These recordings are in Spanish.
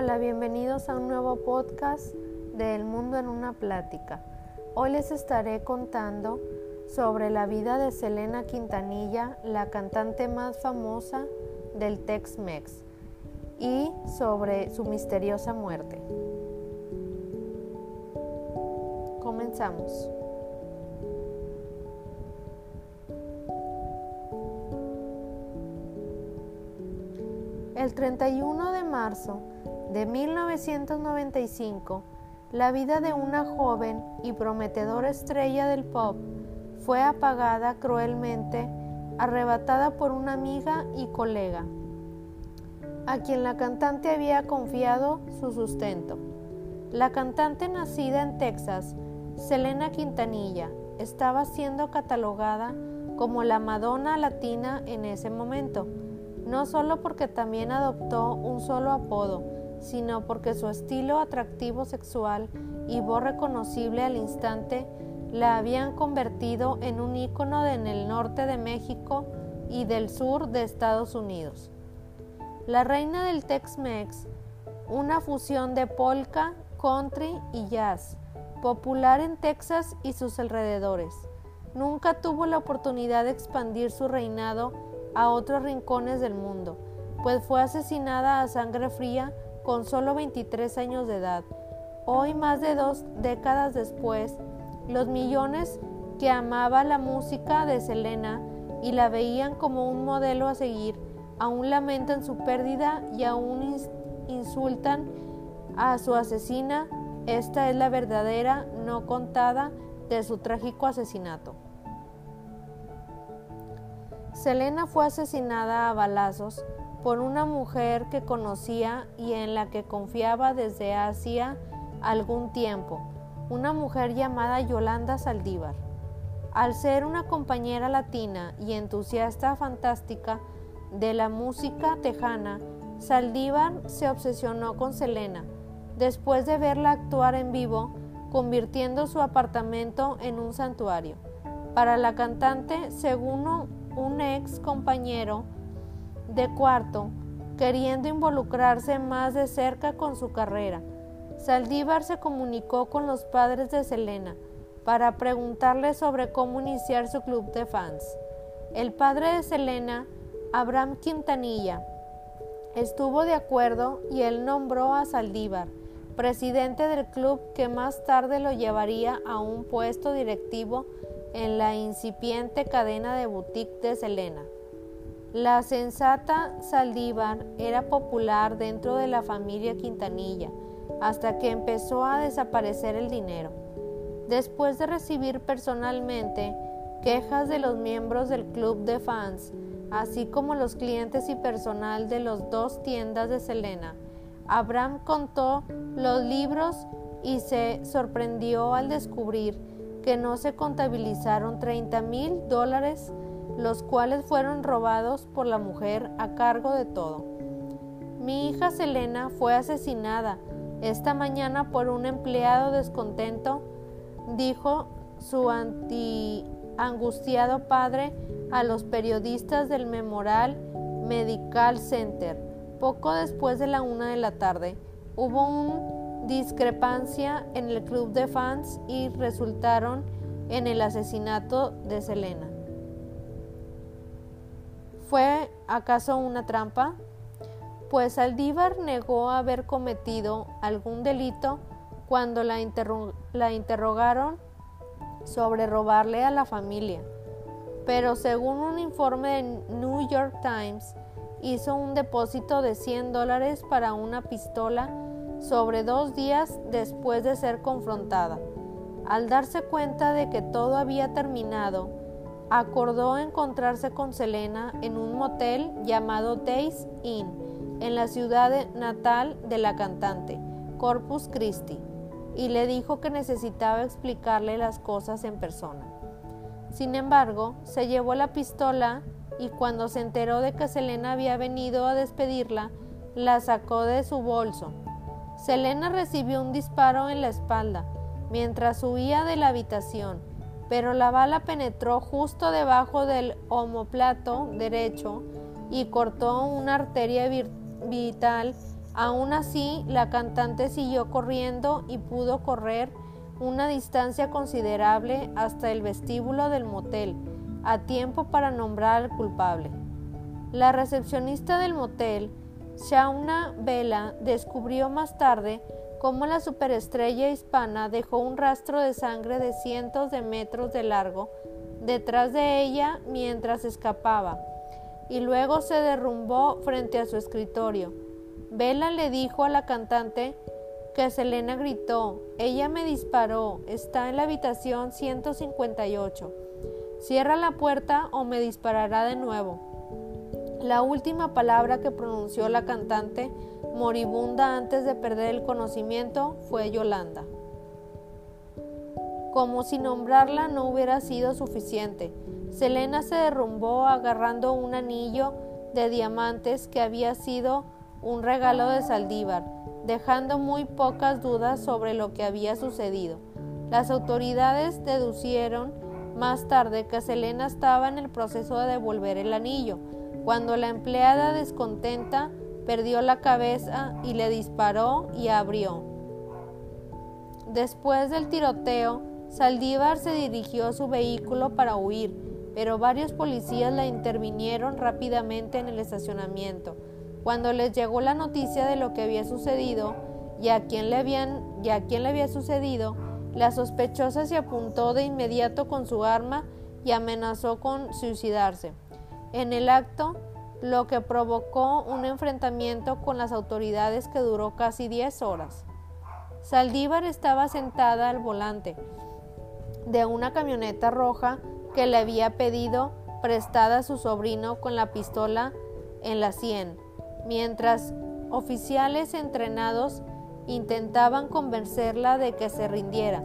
Hola, bienvenidos a un nuevo podcast de El Mundo en una Plática. Hoy les estaré contando sobre la vida de Selena Quintanilla, la cantante más famosa del Tex-Mex, y sobre su misteriosa muerte. Comenzamos. El 31 de marzo de 1995, la vida de una joven y prometedora estrella del pop fue apagada cruelmente, arrebatada por una amiga y colega, a quien la cantante había confiado su sustento. La cantante nacida en Texas, Selena Quintanilla, estaba siendo catalogada como la Madonna latina en ese momento, no solo porque también adoptó un solo apodo, sino porque su estilo atractivo sexual y voz reconocible al instante la habían convertido en un ícono en el norte de México y del sur de Estados Unidos. La reina del Tex-Mex, una fusión de polka, country y jazz, popular en Texas y sus alrededores. Nunca tuvo la oportunidad de expandir su reinado a otros rincones del mundo, pues fue asesinada a sangre fría con solo 23 años de edad. Hoy, más de dos décadas después, los millones que amaba la música de Selena y la veían como un modelo a seguir, aún lamentan su pérdida y aún insultan a su asesina. Esta es la verdadera, no contada, de su trágico asesinato. Selena fue asesinada a balazos por una mujer que conocía y en la que confiaba desde hacía algún tiempo, una mujer llamada Yolanda Saldívar. Al ser una compañera latina y entusiasta fantástica de la música tejana, Saldívar se obsesionó con Selena, después de verla actuar en vivo, convirtiendo su apartamento en un santuario. Para la cantante, según un ex compañero, de cuarto, queriendo involucrarse más de cerca con su carrera. Saldívar se comunicó con los padres de Selena para preguntarle sobre cómo iniciar su club de fans. El padre de Selena, Abraham Quintanilla, estuvo de acuerdo y él nombró a Saldívar presidente del club que más tarde lo llevaría a un puesto directivo en la incipiente cadena de boutique de Selena. La sensata Saldívar era popular dentro de la familia Quintanilla hasta que empezó a desaparecer el dinero. Después de recibir personalmente quejas de los miembros del club de fans, así como los clientes y personal de las dos tiendas de Selena, Abraham contó los libros y se sorprendió al descubrir que no se contabilizaron 30 mil dólares los cuales fueron robados por la mujer a cargo de todo. Mi hija Selena fue asesinada esta mañana por un empleado descontento, dijo su angustiado padre a los periodistas del Memorial Medical Center. Poco después de la una de la tarde, hubo una discrepancia en el club de fans y resultaron en el asesinato de Selena. ¿Fue acaso una trampa? Pues Aldívar negó haber cometido algún delito cuando la, interrogaron sobre robarle a la familia. Pero según un informe de New York Times, hizo un depósito de 100 dólares para una pistola sobre dos días después de ser confrontada. Al darse cuenta de que todo había terminado, acordó encontrarse con Selena en un motel llamado Days Inn, en la ciudad natal de la cantante, Corpus Christi, y le dijo que necesitaba explicarle las cosas en persona. Sin embargo, se llevó la pistola y cuando se enteró de que Selena había venido a despedirla, la sacó de su bolso. Selena recibió un disparo en la espalda mientras huía de la habitación pero la bala penetró justo debajo del omoplato derecho y cortó una arteria vital Aún así, la cantante siguió corriendo y pudo correr una distancia considerable hasta el vestíbulo del motel, a tiempo para nombrar al culpable. La recepcionista del motel, Shauna Vela, descubrió más tarde cómo la superestrella hispana dejó un rastro de sangre de cientos de metros de largo detrás de ella mientras escapaba, y luego se derrumbó frente a su escritorio. Vela le dijo a la cantante que Selena gritó, ella me disparó, está en la habitación 158. Cierra la puerta o me disparará de nuevo. La última palabra que pronunció la cantante, moribunda antes de perder el conocimiento, fue Yolanda. Como si nombrarla no hubiera sido suficiente, Selena se derrumbó agarrando un anillo de diamantes que había sido un regalo de Saldívar, dejando muy pocas dudas sobre lo que había sucedido. Las autoridades deducieron más tarde que Selena estaba en el proceso de devolver el anillo, cuando la empleada descontenta perdió la cabeza y le disparó y abrió. Después del tiroteo, Saldívar se dirigió a su vehículo para huir, pero varios policías la intervinieron rápidamente en el estacionamiento. Cuando les llegó la noticia de lo que había sucedido y a quién y a quién le había sucedido, la sospechosa se apuntó de inmediato con su arma y amenazó con suicidarse. En el acto, lo que provocó un enfrentamiento con las autoridades que duró casi 10 horas. Saldívar estaba sentada al volante de una camioneta roja que le había pedido prestada a su sobrino con la pistola en la sien, mientras oficiales entrenados intentaban convencerla de que se rindiera.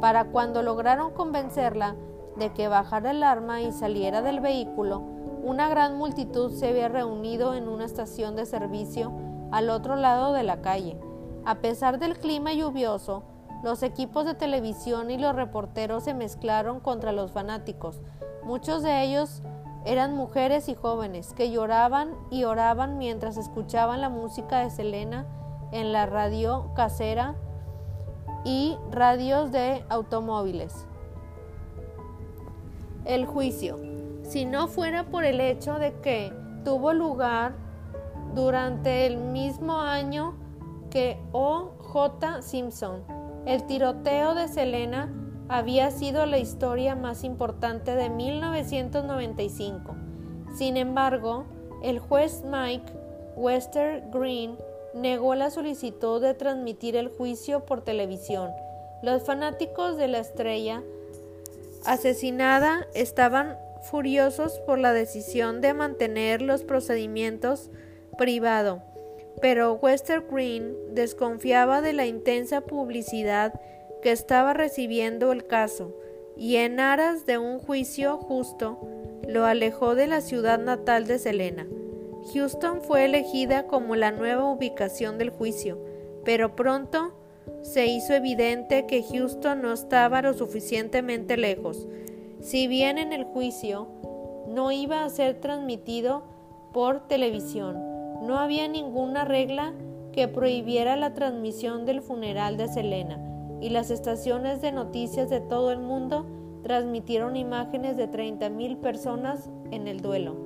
Para cuando lograron convencerla de que bajara el arma y saliera del vehículo, una gran multitud se había reunido en una estación de servicio al otro lado de la calle. A pesar del clima lluvioso, los equipos de televisión y los reporteros se mezclaron contra los fanáticos. Muchos de ellos eran mujeres y jóvenes que lloraban y oraban mientras escuchaban la música de Selena en la radio casera y radios de automóviles. El juicio. Si no fuera por el hecho de que tuvo lugar durante el mismo año que O.J. Simpson, el tiroteo de Selena había sido la historia más importante de 1995. Sin embargo, el juez Mike Wester Green negó la solicitud de transmitir el juicio por televisión. Los fanáticos de la estrella asesinada estaban furiosos por la decisión de mantener los procedimientos privado pero Wester Green desconfiaba de la intensa publicidad que estaba recibiendo el caso y en aras de un juicio justo lo alejó de la ciudad natal de Selena. Houston fue elegida como la nueva ubicación del juicio, pero pronto se hizo evidente que Houston no estaba lo suficientemente lejos. Si bien en el juicio no iba a ser transmitido por televisión, no había ninguna regla que prohibiera la transmisión del funeral de Selena, y las estaciones de noticias de todo el mundo transmitieron imágenes de 30.000 personas en el duelo.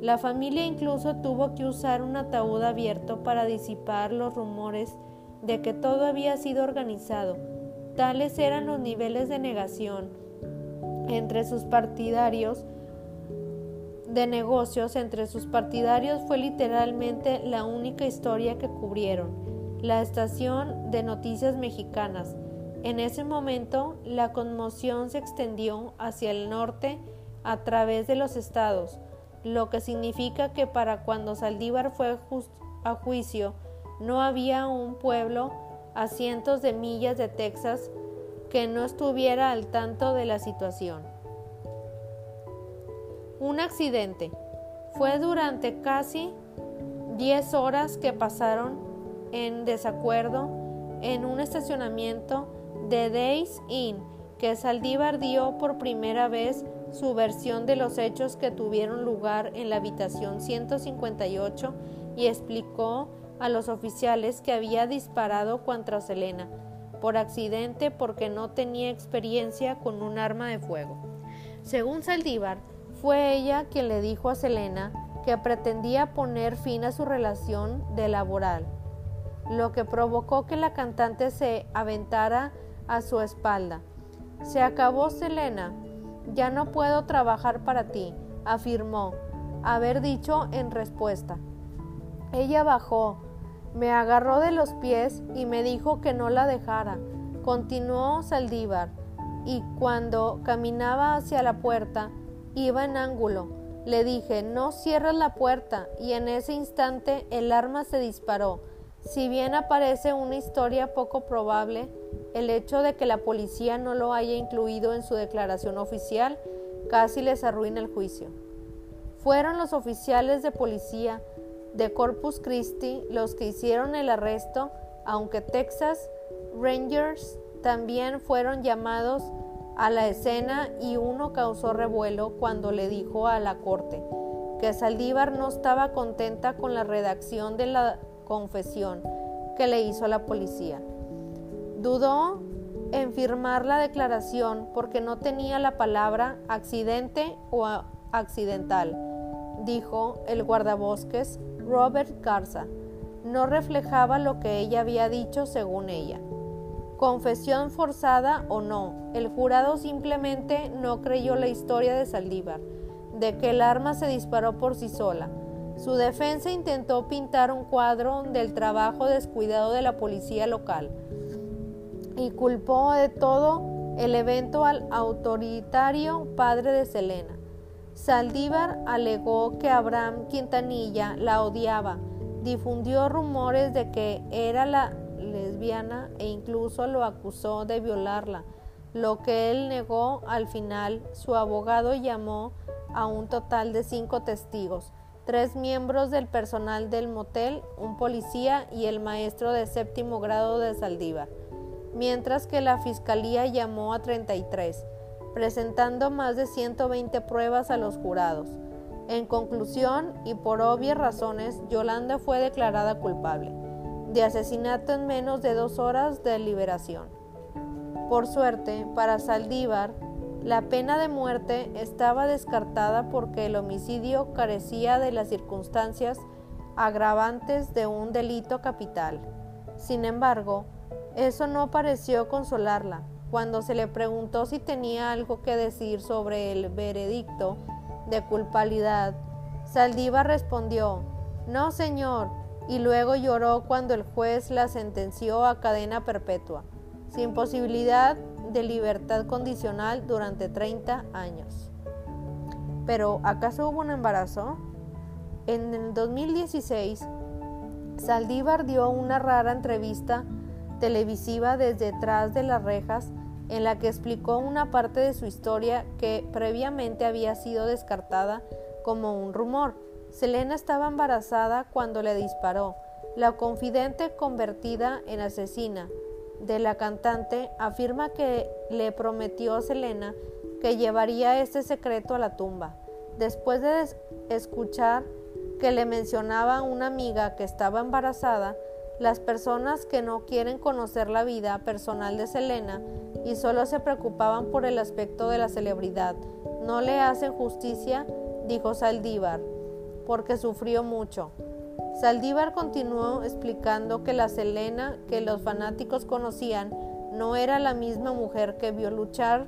La familia incluso tuvo que usar un ataúd abierto para disipar los rumores de que todo había sido organizado. Tales eran los niveles de negación entre sus partidarios de negocios entre sus partidarios fue literalmente la única historia que cubrieron, la estación de noticias mexicanas. En ese momento, la conmoción se extendió hacia el norte a través de los estados, lo que significa que para cuando Saldívar fue a juicio, no había un pueblo a cientos de millas de Texas que no estuviera al tanto de la situación. Un accidente. Fue durante casi 10 horas que pasaron en desacuerdo en un estacionamiento de Days Inn que Saldívar dio por primera vez su versión de los hechos que tuvieron lugar en la habitación 158 y explicó a los oficiales que había disparado contra Selena, por accidente porque no tenía experiencia con un arma de fuego. Según Saldívar, fue ella quien le dijo a Selena que pretendía poner fin a su relación de laboral, lo que provocó que la cantante se aventara a su espalda. Se acabó, Selena. Ya no puedo trabajar para ti, afirmó, haber dicho en respuesta. Ella bajó, me agarró de los pies y me dijo que no la dejara. Continuó Saldívar, y cuando caminaba hacia la puerta, iba en ángulo. Le dije, no cierres la puerta, y en ese instante el arma se disparó. Si bien aparece una historia poco probable, el hecho de que la policía no lo haya incluido en su declaración oficial casi les arruina el juicio. Fueron los oficiales de policía de Corpus Christi los que hicieron el arresto, aunque Texas Rangers también fueron llamados a la escena y uno causó revuelo cuando le dijo a la corte que Saldívar no estaba contenta con la redacción de la confesión que le hizo a la policía. Dudó en firmar la declaración porque no tenía la palabra accidente o accidental, dijo el guardabosques Robert Garza. No reflejaba lo que ella había dicho según ella. Confesión forzada o no, el jurado simplemente no creyó la historia de Saldívar, de que el arma se disparó por sí sola. Su defensa intentó pintar un cuadro del trabajo descuidado de la policía local y culpó de todo el evento al autoritario padre de Selena. Saldívar alegó que Abraham Quintanilla la odiaba, difundió rumores de que era la lesbiana e incluso lo acusó de violarla, lo que él negó al final. Su abogado llamó a un total de cinco testigos, tres miembros del personal del motel, un policía y el maestro de séptimo grado de Saldívar, mientras que la fiscalía llamó a 33 presentando más de 120 pruebas a los jurados. En conclusión, y por obvias razones, Yolanda fue declarada culpable de asesinato en menos de dos horas de liberación. Por suerte, para Saldívar, la pena de muerte estaba descartada porque el homicidio carecía de las circunstancias agravantes de un delito capital. Sin embargo, eso no pareció consolarla. Cuando se le preguntó si tenía algo que decir sobre el veredicto de culpabilidad, Saldívar respondió, No, señor, y luego lloró cuando el juez la sentenció a cadena perpetua, sin posibilidad de libertad condicional durante 30 años. Pero, ¿acaso hubo un embarazo? En el 2016, Saldívar dio una rara entrevista televisiva desde detrás de las rejas en la que explicó una parte de su historia que previamente había sido descartada como un rumor. Selena estaba embarazada cuando le disparó. La confidente convertida en asesina de la cantante afirma que le prometió a Selena que llevaría este secreto a la tumba. Después de escuchar que le mencionaba a una amiga que estaba embarazada, las personas que no quieren conocer la vida personal de Selena y solo se preocupaban por el aspecto de la celebridad no le hacen justicia, dijo Saldívar, porque sufrió mucho. Saldívar continuó explicando que la Selena que los fanáticos conocían no era la misma mujer que vio luchar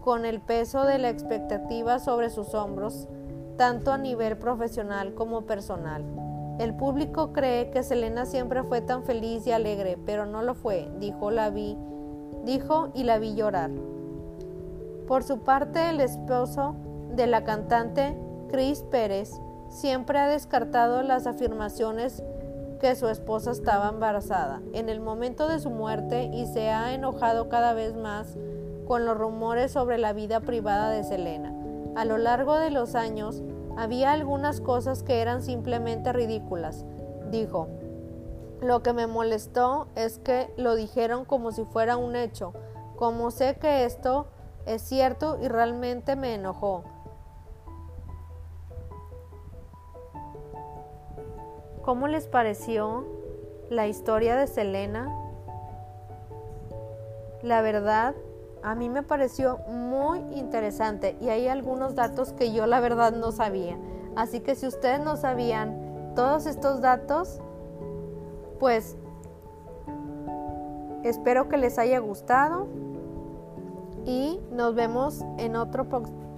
con el peso de la expectativa sobre sus hombros, tanto a nivel profesional como personal. El público cree que Selena siempre fue tan feliz y alegre, pero no lo fue, dijo dijo y la vi llorar. Por su parte, el esposo de la cantante, Chris Pérez, siempre ha descartado las afirmaciones que su esposa estaba embarazada en el momento de su muerte y se ha enojado cada vez más con los rumores sobre la vida privada de Selena. A lo largo de los años, había algunas cosas que eran simplemente ridículas, dijo. Lo que me molestó es que lo dijeron como si fuera un hecho, como sé que esto es cierto y realmente me enojó. ¿Cómo les pareció la historia de Selena? La verdad, a mí me pareció muy interesante y hay algunos datos que yo la verdad no sabía. Así que si ustedes no sabían todos estos datos, pues espero que les haya gustado y nos vemos en otro,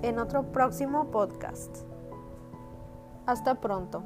en otro próximo podcast. Hasta pronto.